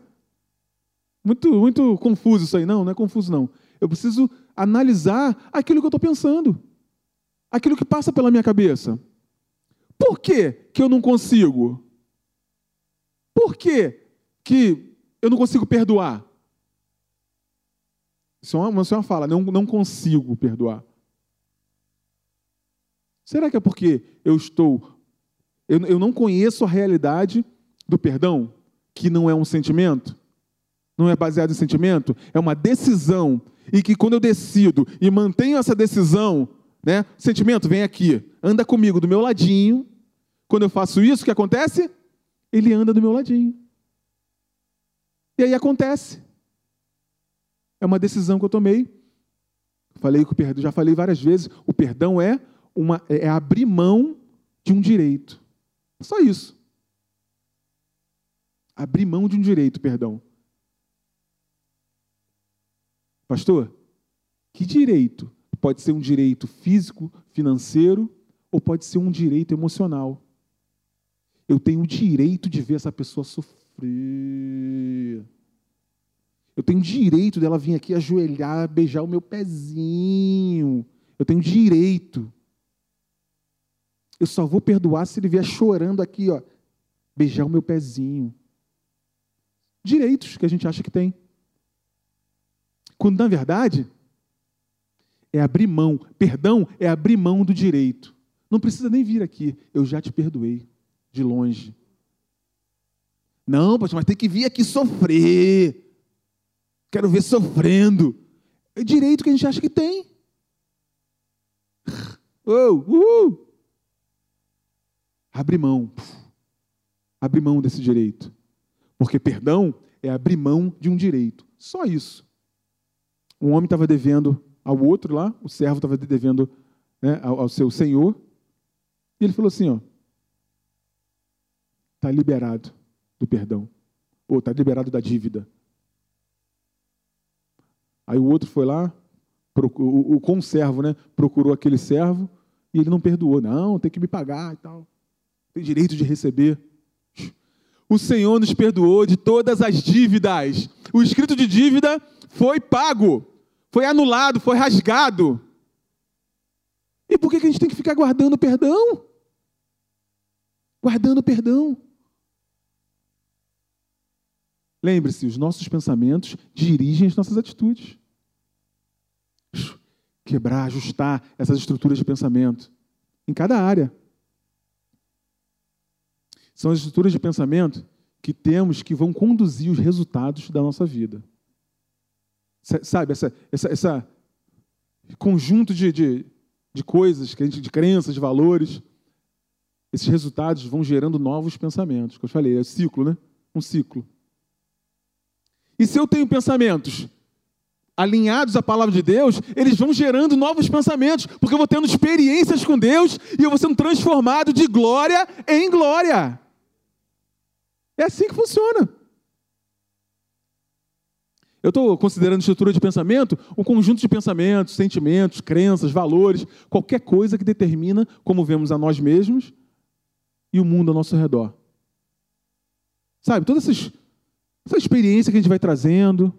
Muito, muito confuso isso aí. Não, não é confuso, não. Eu preciso analisar aquilo que eu estou pensando. aquilo que passa pela minha cabeça. Por que, que eu não consigo? Por que, que eu não consigo perdoar? É uma, isso é uma fala, não, não consigo perdoar. Será que é porque eu estou. Eu, eu não conheço a realidade do perdão, que não é um sentimento? Não é baseado em sentimento? É uma decisão. E que quando eu decido e mantenho essa decisão, né? Sentimento, vem aqui, anda comigo do meu ladinho. Quando eu faço isso, o que acontece? Ele anda do meu ladinho. E aí acontece. É uma decisão que eu tomei. Falei que o perdão, já falei várias vezes, o perdão é uma é abrir mão de um direito. Só isso. Abrir mão de um direito, perdão. Pastor, que direito? Pode ser um direito físico, financeiro, ou pode ser um direito emocional. Eu tenho o direito de ver essa pessoa sofrer. Eu tenho o direito dela vir aqui ajoelhar, beijar o meu pezinho. Eu tenho direito. Eu só vou perdoar se ele vier chorando aqui, ó, beijar o meu pezinho. Direitos que a gente acha que tem. Quando na verdade é abrir mão, perdão é abrir mão do direito. Não precisa nem vir aqui, eu já te perdoei de longe. Não, pastor, mas tem que vir aqui sofrer. Quero ver sofrendo. É direito que a gente acha que tem. Oh! Abre mão. Abre mão desse direito. Porque perdão é abrir mão de um direito. Só isso. Um homem estava devendo ao outro lá, o servo estava devendo né, ao, ao seu senhor. E ele falou assim: ó, está liberado do perdão. Ou está liberado da dívida. Aí o outro foi lá, o, o conservo, né? Procurou aquele servo e ele não perdoou. Não, tem que me pagar e tal. Tem direito de receber. O Senhor nos perdoou de todas as dívidas. O escrito de dívida foi pago, foi anulado, foi rasgado. E por que a gente tem que ficar guardando perdão? Guardando perdão. Lembre-se, os nossos pensamentos dirigem as nossas atitudes quebrar, ajustar essas estruturas de pensamento em cada área. São as estruturas de pensamento que temos que vão conduzir os resultados da nossa vida. Sabe, essa, essa, essa conjunto de, de, de coisas, de crenças, de valores, esses resultados vão gerando novos pensamentos. Que eu falei, é ciclo, né? Um ciclo. E se eu tenho pensamentos alinhados à palavra de Deus, eles vão gerando novos pensamentos, porque eu vou tendo experiências com Deus e eu vou sendo transformado de glória em glória. É assim que funciona. Eu estou considerando estrutura de pensamento um conjunto de pensamentos, sentimentos, crenças, valores, qualquer coisa que determina como vemos a nós mesmos e o mundo ao nosso redor. Sabe, toda essa experiência que a gente vai trazendo,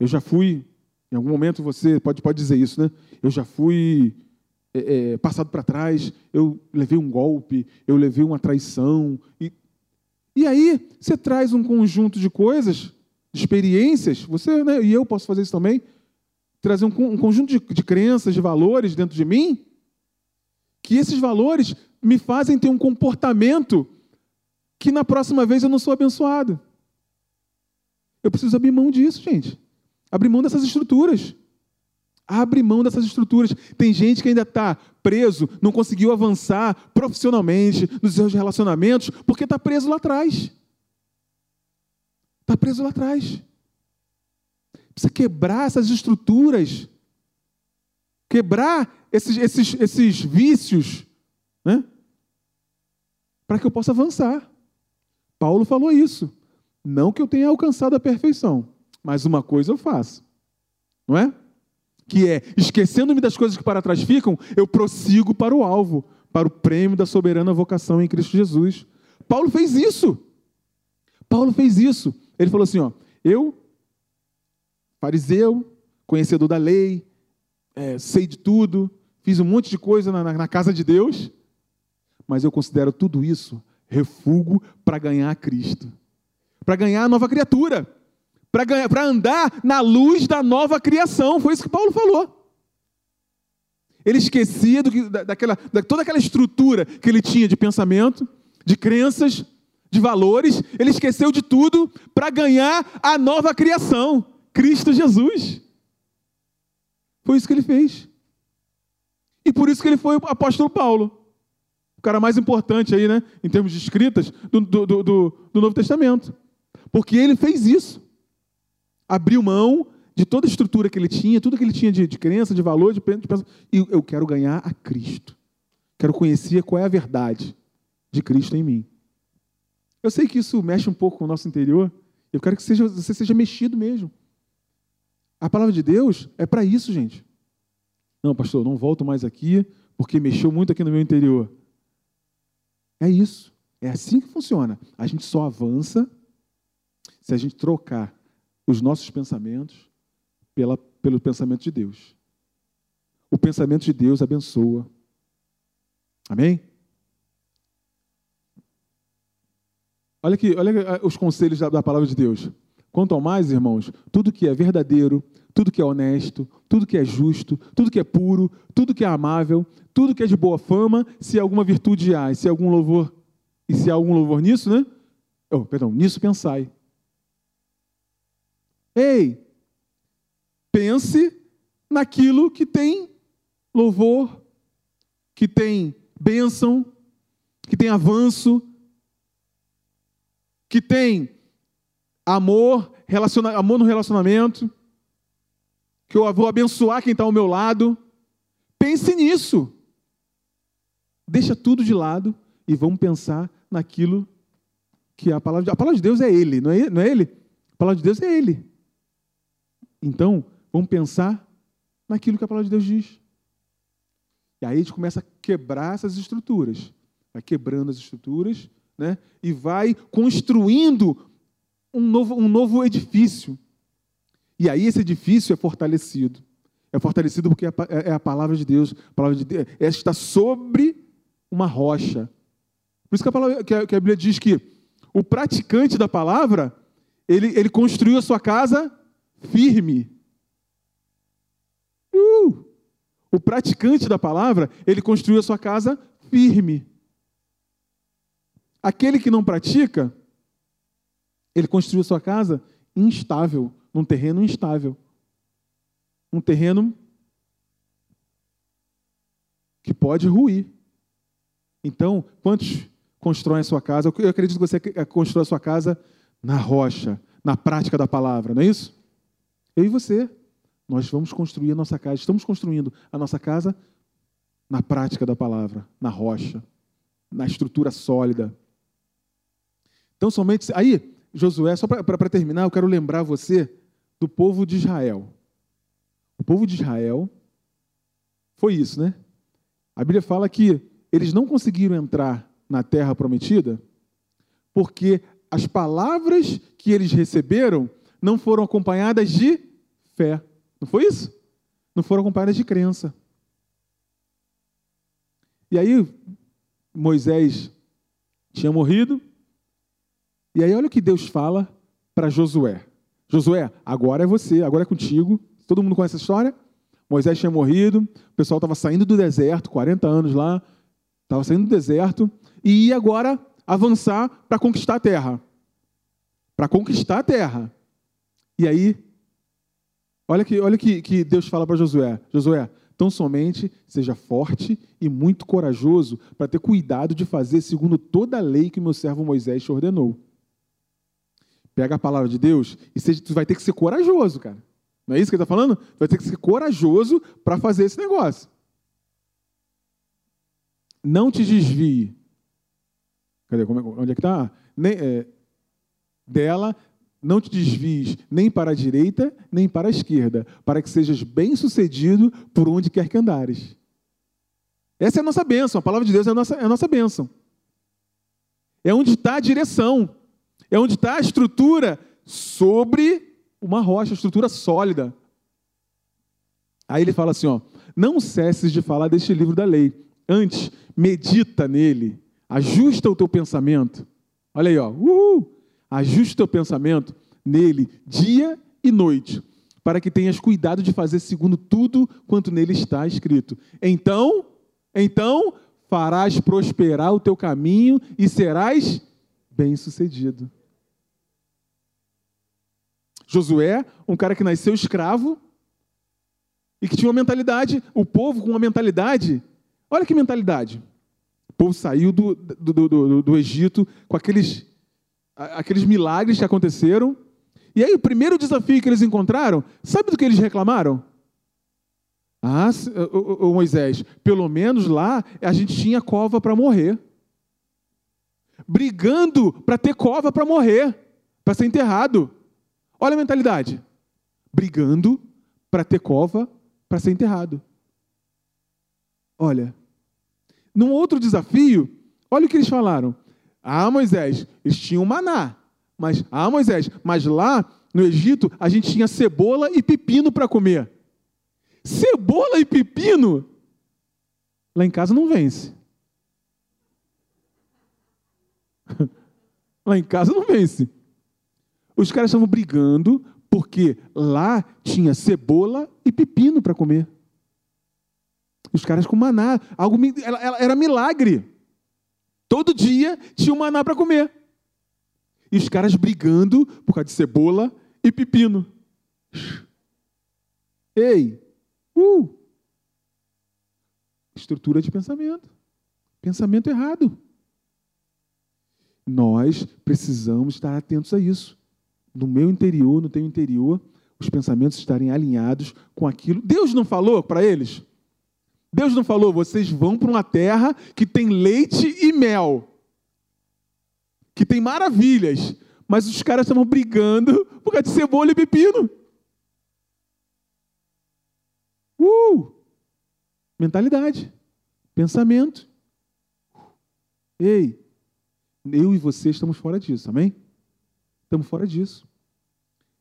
Eu já fui, em algum momento você pode, pode dizer isso, né? Eu já fui é, é, passado para trás, eu levei um golpe, eu levei uma traição. E, e aí você traz um conjunto de coisas, de experiências, você né, e eu posso fazer isso também, trazer um, um conjunto de, de crenças, de valores dentro de mim, que esses valores me fazem ter um comportamento que na próxima vez eu não sou abençoado. Eu preciso abrir mão disso, gente. Abre mão dessas estruturas. Abre mão dessas estruturas. Tem gente que ainda está preso, não conseguiu avançar profissionalmente nos seus relacionamentos, porque está preso lá atrás. Está preso lá atrás. Precisa quebrar essas estruturas. Quebrar esses, esses, esses vícios. Né? Para que eu possa avançar. Paulo falou isso. Não que eu tenha alcançado a perfeição mas uma coisa eu faço, não é? Que é, esquecendo-me das coisas que para trás ficam, eu prossigo para o alvo, para o prêmio da soberana vocação em Cristo Jesus. Paulo fez isso. Paulo fez isso. Ele falou assim: ó, eu, fariseu, conhecedor da lei, é, sei de tudo, fiz um monte de coisa na, na casa de Deus, mas eu considero tudo isso refúgio para ganhar Cristo, para ganhar a nova criatura, para andar na luz da nova criação. Foi isso que Paulo falou. Ele esquecia do que, daquela, da, toda aquela estrutura que ele tinha de pensamento, de crenças, de valores. Ele esqueceu de tudo para ganhar a nova criação, Cristo Jesus. Foi isso que ele fez. E por isso que ele foi o apóstolo Paulo. O cara mais importante aí, né, em termos de escritas, do, do, do, do Novo Testamento. Porque ele fez isso. Abriu mão de toda a estrutura que ele tinha, tudo que ele tinha de, de crença, de valor, de, de e eu quero ganhar a Cristo. Quero conhecer qual é a verdade de Cristo em mim. Eu sei que isso mexe um pouco com o nosso interior. Eu quero que seja, você seja mexido mesmo. A palavra de Deus é para isso, gente. Não, pastor, não volto mais aqui porque mexeu muito aqui no meu interior. É isso. É assim que funciona. A gente só avança se a gente trocar os nossos pensamentos pela, pelo pensamento de Deus. O pensamento de Deus abençoa. Amém? Olha aqui, olha os conselhos da, da palavra de Deus. Quanto ao mais, irmãos, tudo que é verdadeiro, tudo que é honesto, tudo que é justo, tudo que é puro, tudo que é amável, tudo que é de boa fama, se alguma virtude há, e se algum louvor, e se há algum louvor nisso, né? Oh, perdão, nisso pensai. Ei, pense naquilo que tem louvor, que tem bênção, que tem avanço, que tem amor, relaciona, amor no relacionamento, que eu vou abençoar quem está ao meu lado. Pense nisso. Deixa tudo de lado e vamos pensar naquilo que a palavra de, a palavra de Deus é Ele, não é, não é Ele? A palavra de Deus é Ele. Então, vamos pensar naquilo que a palavra de Deus diz. E aí a gente começa a quebrar essas estruturas. Vai quebrando as estruturas né? e vai construindo um novo, um novo edifício. E aí esse edifício é fortalecido. É fortalecido porque é, é a palavra de Deus. A palavra de Deus é, está sobre uma rocha. Por isso que a, palavra, que a, a Bíblia diz que o praticante da palavra, ele, ele construiu a sua casa firme. Uh! O praticante da palavra, ele construiu a sua casa firme. Aquele que não pratica, ele construiu sua casa instável, num terreno instável. Um terreno que pode ruir. Então, quantos constroem a sua casa? Eu acredito que você constrói a sua casa na rocha, na prática da palavra, não é isso? Eu e você. Nós vamos construir a nossa casa, estamos construindo a nossa casa na prática da palavra, na rocha, na estrutura sólida. Então, somente. Aí, Josué, só para terminar, eu quero lembrar você do povo de Israel. O povo de Israel foi isso, né? A Bíblia fala que eles não conseguiram entrar na terra prometida porque as palavras que eles receberam não foram acompanhadas de fé. Não foi isso? Não foram acompanhadas de crença. E aí, Moisés tinha morrido, e aí olha o que Deus fala para Josué. Josué, agora é você, agora é contigo. Todo mundo conhece essa história? Moisés tinha morrido, o pessoal estava saindo do deserto, 40 anos lá, estava saindo do deserto, e ia agora avançar para conquistar a terra. Para conquistar a terra. E aí, olha que, olha que, que Deus fala para Josué: Josué, tão somente seja forte e muito corajoso para ter cuidado de fazer segundo toda a lei que meu servo Moisés te ordenou. Pega a palavra de Deus e seja, tu vai ter que ser corajoso, cara. Não é isso que ele está falando? Tu vai ter que ser corajoso para fazer esse negócio. Não te desvie. Cadê? Como é, onde é que está? É, dela, não te desvies nem para a direita, nem para a esquerda, para que sejas bem-sucedido por onde quer que andares. Essa é a nossa bênção. A palavra de Deus é a nossa, é a nossa bênção. É onde está a direção. É onde está a estrutura sobre uma rocha, estrutura sólida. Aí ele fala assim, ó, não cesses de falar deste livro da lei. Antes, medita nele, ajusta o teu pensamento. Olha aí, ó, uhul, ajusta o teu pensamento nele dia e noite, para que tenhas cuidado de fazer segundo tudo quanto nele está escrito. Então, então farás prosperar o teu caminho e serás bem-sucedido. Josué, um cara que nasceu escravo e que tinha uma mentalidade, o povo com uma mentalidade, olha que mentalidade. O povo saiu do, do, do, do Egito com aqueles, aqueles milagres que aconteceram. E aí, o primeiro desafio que eles encontraram, sabe do que eles reclamaram? Ah, o Moisés, pelo menos lá a gente tinha cova para morrer. Brigando para ter cova para morrer, para ser enterrado. Olha a mentalidade. Brigando para ter cova para ser enterrado. Olha. Num outro desafio, olha o que eles falaram. Ah, Moisés, eles tinham maná. Mas, ah, Moisés, mas lá no Egito a gente tinha cebola e pepino para comer. Cebola e pepino? Lá em casa não vence. Lá em casa não vence. Os caras estavam brigando porque lá tinha cebola e pepino para comer. Os caras com maná, algo era milagre. Todo dia tinha um maná para comer. E os caras brigando por causa de cebola e pepino. Ei, uh! Estrutura de pensamento. Pensamento errado. Nós precisamos estar atentos a isso no meu interior, no teu interior, os pensamentos estarem alinhados com aquilo. Deus não falou para eles? Deus não falou, vocês vão para uma terra que tem leite e mel, que tem maravilhas, mas os caras estavam brigando por causa de cebola e pepino. Uh! Mentalidade, pensamento. Ei, eu e você estamos fora disso, amém? Estamos fora disso.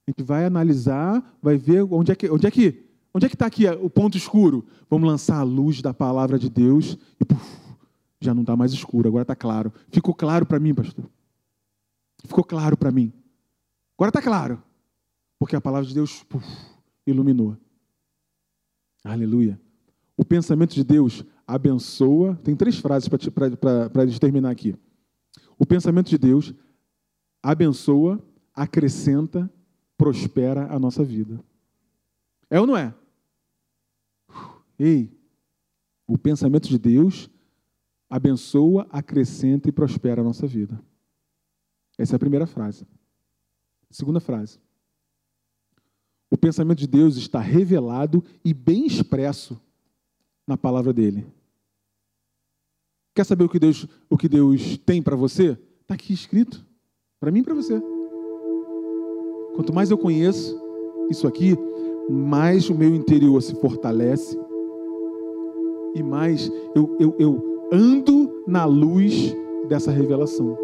A gente vai analisar, vai ver onde é que onde é que onde é que está aqui o ponto escuro. Vamos lançar a luz da palavra de Deus e já não está mais escuro. Agora está claro. Ficou claro para mim, pastor. Ficou claro para mim. Agora está claro, porque a palavra de Deus iluminou. Aleluia. O pensamento de Deus abençoa. Tem três frases para a gente terminar aqui. O pensamento de Deus abençoa, acrescenta, prospera a nossa vida. É ou não é? Ei, o pensamento de Deus abençoa, acrescenta e prospera a nossa vida. Essa é a primeira frase. Segunda frase. O pensamento de Deus está revelado e bem expresso na palavra dele. Quer saber o que Deus, o que Deus tem para você? Está aqui escrito. Para mim e para você. Quanto mais eu conheço isso aqui, mais o meu interior se fortalece e mais eu, eu, eu ando na luz dessa revelação.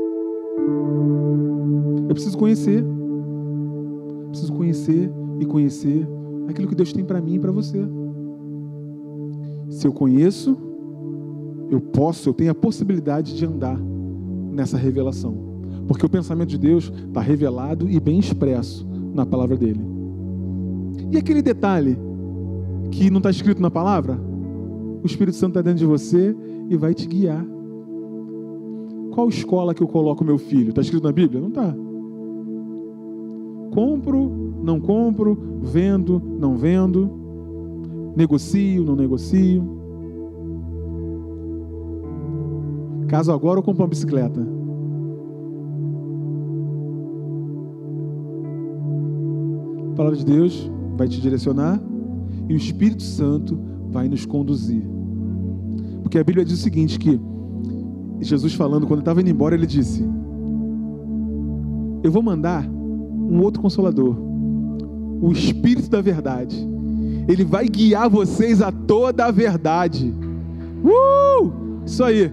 Eu preciso conhecer. Preciso conhecer e conhecer aquilo que Deus tem para mim e para você. Se eu conheço, eu posso, eu tenho a possibilidade de andar nessa revelação. Porque o pensamento de Deus está revelado e bem expresso na palavra dele. E aquele detalhe que não está escrito na palavra? O Espírito Santo está dentro de você e vai te guiar. Qual escola que eu coloco meu filho? Está escrito na Bíblia? Não está. Compro, não compro, vendo, não vendo, negocio, não negocio. Caso agora eu compro uma bicicleta. A palavra de Deus vai te direcionar e o Espírito Santo vai nos conduzir. Porque a Bíblia diz o seguinte: que Jesus falando, quando estava indo embora, ele disse: Eu vou mandar um outro consolador, o Espírito da Verdade. Ele vai guiar vocês a toda a verdade. Uh! Isso aí.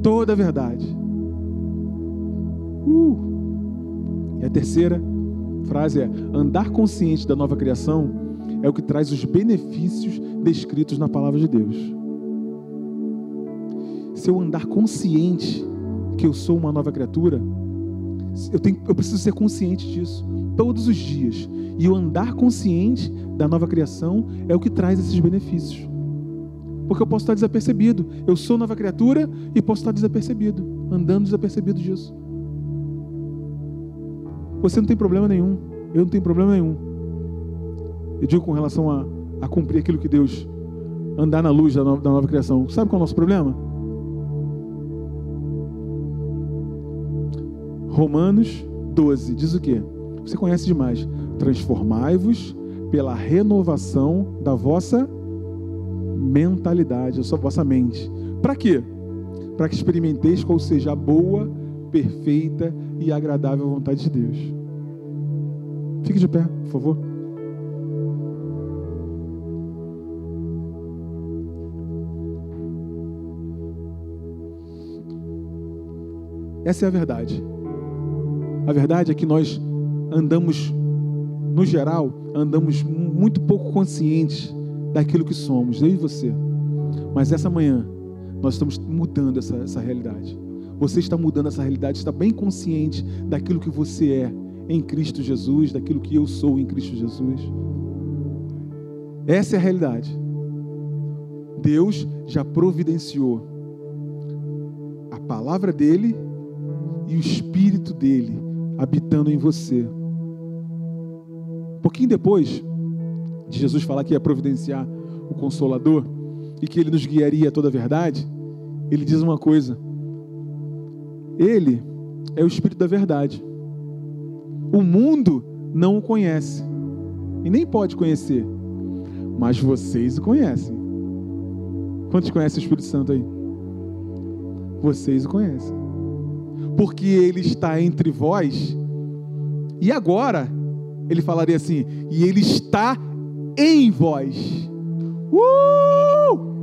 Toda a verdade. Uh! E a terceira frase é: andar consciente da nova criação é o que traz os benefícios descritos na palavra de Deus. Se eu andar consciente que eu sou uma nova criatura, eu, tenho, eu preciso ser consciente disso todos os dias. E o andar consciente da nova criação é o que traz esses benefícios. Porque eu posso estar desapercebido. Eu sou nova criatura e posso estar desapercebido, andando desapercebido disso. Você não tem problema nenhum. Eu não tenho problema nenhum. Eu digo com relação a, a cumprir aquilo que Deus, andar na luz da nova, da nova criação. Sabe qual é o nosso problema? Romanos 12 diz o quê? Você conhece demais. Transformai-vos pela renovação da vossa mentalidade, da sua vossa mente. Para quê? Para que experimenteis qual seja a boa, perfeita e agradável vontade de Deus. Fique de pé, por favor. Essa é a verdade. A verdade é que nós andamos, no geral, andamos muito pouco conscientes daquilo que somos, eu e você. Mas essa manhã, nós estamos mudando essa, essa realidade. Você está mudando essa realidade, está bem consciente daquilo que você é em Cristo Jesus, daquilo que eu sou em Cristo Jesus. Essa é a realidade. Deus já providenciou a palavra dele e o espírito dele habitando em você. Um pouquinho depois de Jesus falar que ia providenciar o Consolador e que ele nos guiaria a toda a verdade, ele diz uma coisa: Ele é o Espírito da verdade. O mundo não o conhece e nem pode conhecer, mas vocês o conhecem. Quantos conhecem o Espírito Santo aí? Vocês o conhecem porque ele está entre vós. E agora, ele falaria assim: e ele está em vós. Uh!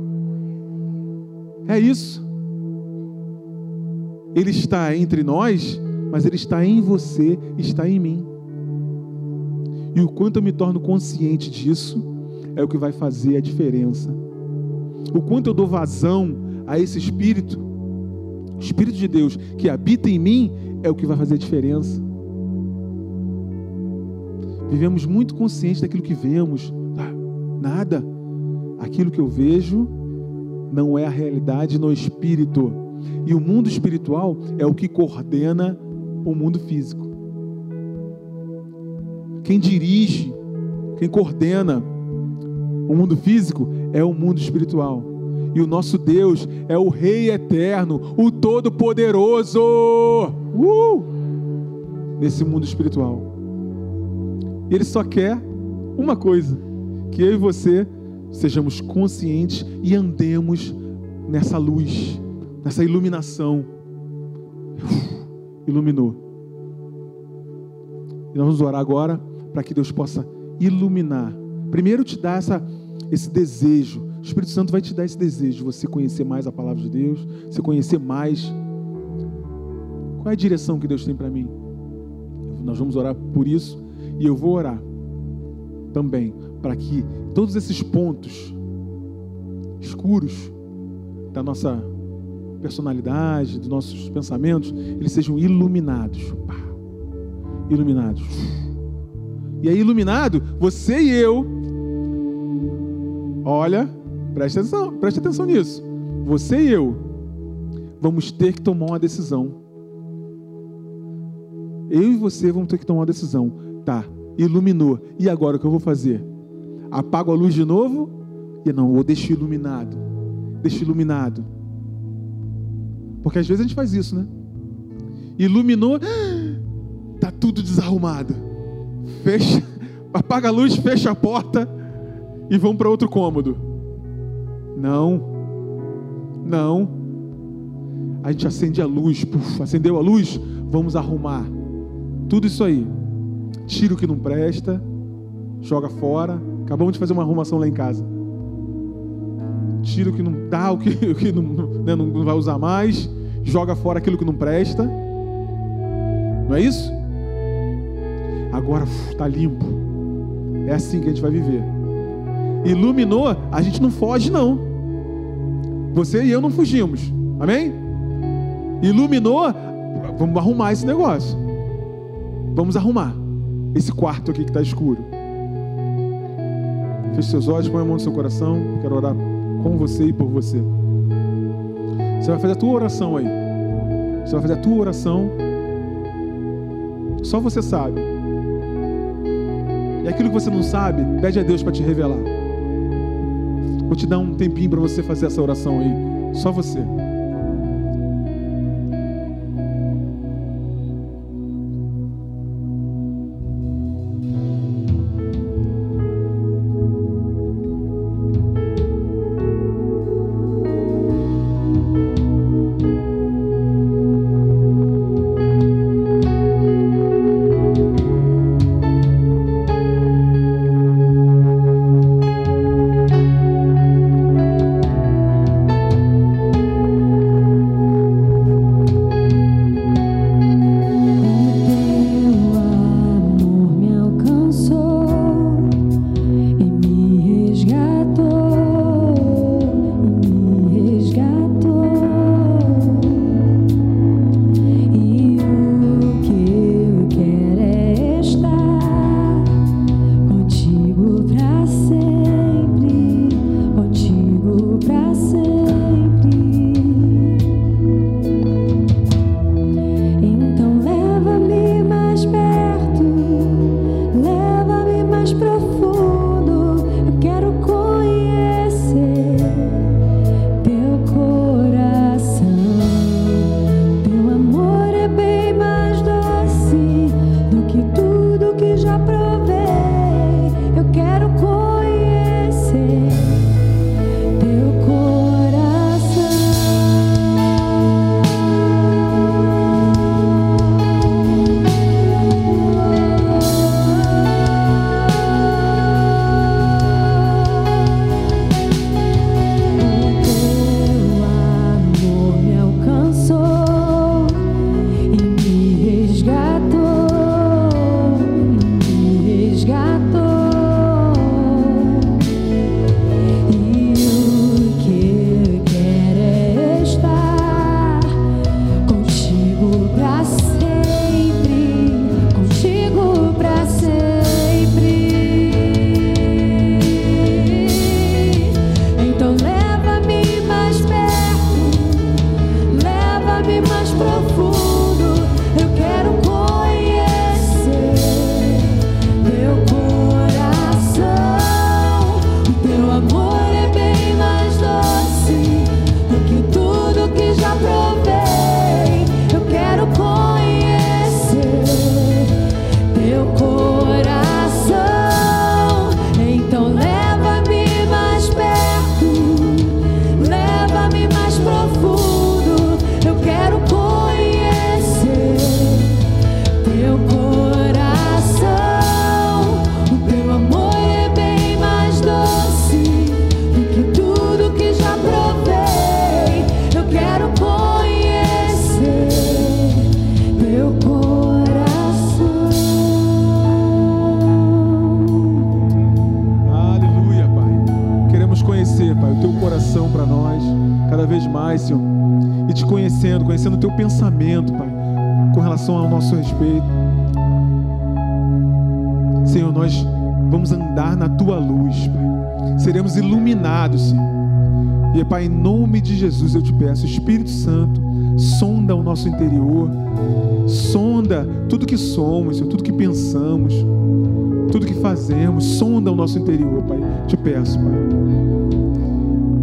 É isso. Ele está entre nós, mas ele está em você, está em mim. E o quanto eu me torno consciente disso é o que vai fazer a diferença. O quanto eu dou vazão a esse espírito Espírito de Deus que habita em mim é o que vai fazer a diferença. Vivemos muito conscientes daquilo que vemos. Ah, nada. Aquilo que eu vejo não é a realidade no espírito. E o mundo espiritual é o que coordena o mundo físico. Quem dirige, quem coordena o mundo físico é o mundo espiritual. E o nosso Deus é o Rei eterno, o Todo-Poderoso. Uh! Nesse mundo espiritual. Ele só quer uma coisa: que eu e você sejamos conscientes e andemos nessa luz, nessa iluminação. iluminou. E nós vamos orar agora para que Deus possa iluminar. Primeiro te dar essa, esse desejo o Espírito Santo vai te dar esse desejo de você conhecer mais a palavra de Deus, você conhecer mais qual é a direção que Deus tem para mim. Nós vamos orar por isso e eu vou orar também para que todos esses pontos escuros da nossa personalidade, dos nossos pensamentos, eles sejam iluminados. Iluminados. E aí, iluminado, você e eu, olha, Preste atenção, preste atenção nisso. Você e eu vamos ter que tomar uma decisão. Eu e você vamos ter que tomar uma decisão. Tá, iluminou. E agora o que eu vou fazer? Apago a luz de novo? E não, eu deixo iluminado. Deixo iluminado. Porque às vezes a gente faz isso, né? Iluminou, tá tudo desarrumado. Fecha, apaga a luz, fecha a porta e vamos para outro cômodo. Não. Não. A gente acende a luz, puf, acendeu a luz, vamos arrumar. Tudo isso aí. Tira o que não presta, joga fora. Acabamos de fazer uma arrumação lá em casa. Tira o que não dá, o que, o que não, né, não vai usar mais, joga fora aquilo que não presta. Não é isso? Agora está limpo. É assim que a gente vai viver. iluminou, a gente não foge, não. Você e eu não fugimos. Amém? Iluminou, vamos arrumar esse negócio. Vamos arrumar esse quarto aqui que está escuro. Feche seus olhos, põe a mão no seu coração. Quero orar com você e por você. Você vai fazer a tua oração aí. Você vai fazer a tua oração. Só você sabe. E aquilo que você não sabe, pede a Deus para te revelar. Vou te dar um tempinho para você fazer essa oração aí. Só você. Pai, em nome de Jesus eu te peço, Espírito Santo, sonda o nosso interior, sonda tudo que somos, tudo que pensamos, tudo que fazemos, sonda o nosso interior, Pai. Te peço, Pai.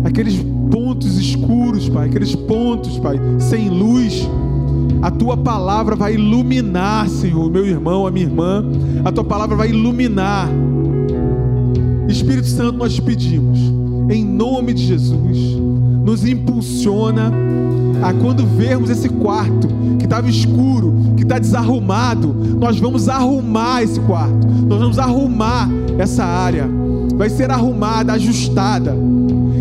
Aqueles pontos escuros, Pai, aqueles pontos, Pai, sem luz, a tua palavra vai iluminar, Senhor, meu irmão, a minha irmã, a tua palavra vai iluminar. Espírito Santo, nós pedimos, em nome de Jesus, nos impulsiona a quando vermos esse quarto que estava escuro, que está desarrumado, nós vamos arrumar esse quarto, nós vamos arrumar essa área, vai ser arrumada, ajustada,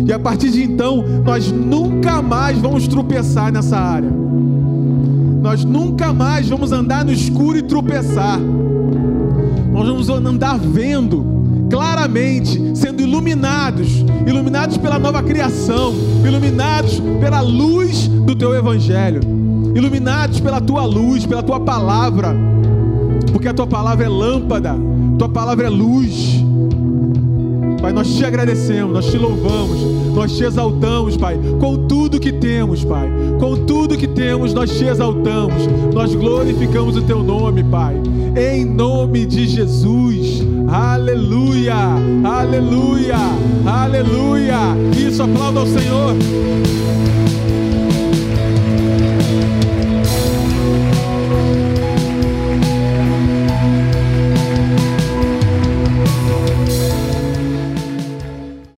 e a partir de então, nós nunca mais vamos tropeçar nessa área, nós nunca mais vamos andar no escuro e tropeçar, nós vamos andar vendo claramente, sendo iluminados, iluminados pela nova criação, iluminados pela luz do teu evangelho, iluminados pela tua luz, pela tua palavra, porque a tua palavra é lâmpada, tua palavra é luz. Pai, nós te agradecemos, nós te louvamos, nós te exaltamos, Pai, com tudo que temos, Pai, com tudo que temos, nós te exaltamos, nós glorificamos o teu nome, Pai, em nome de Jesus, aleluia, aleluia, aleluia, isso, aplauda ao Senhor.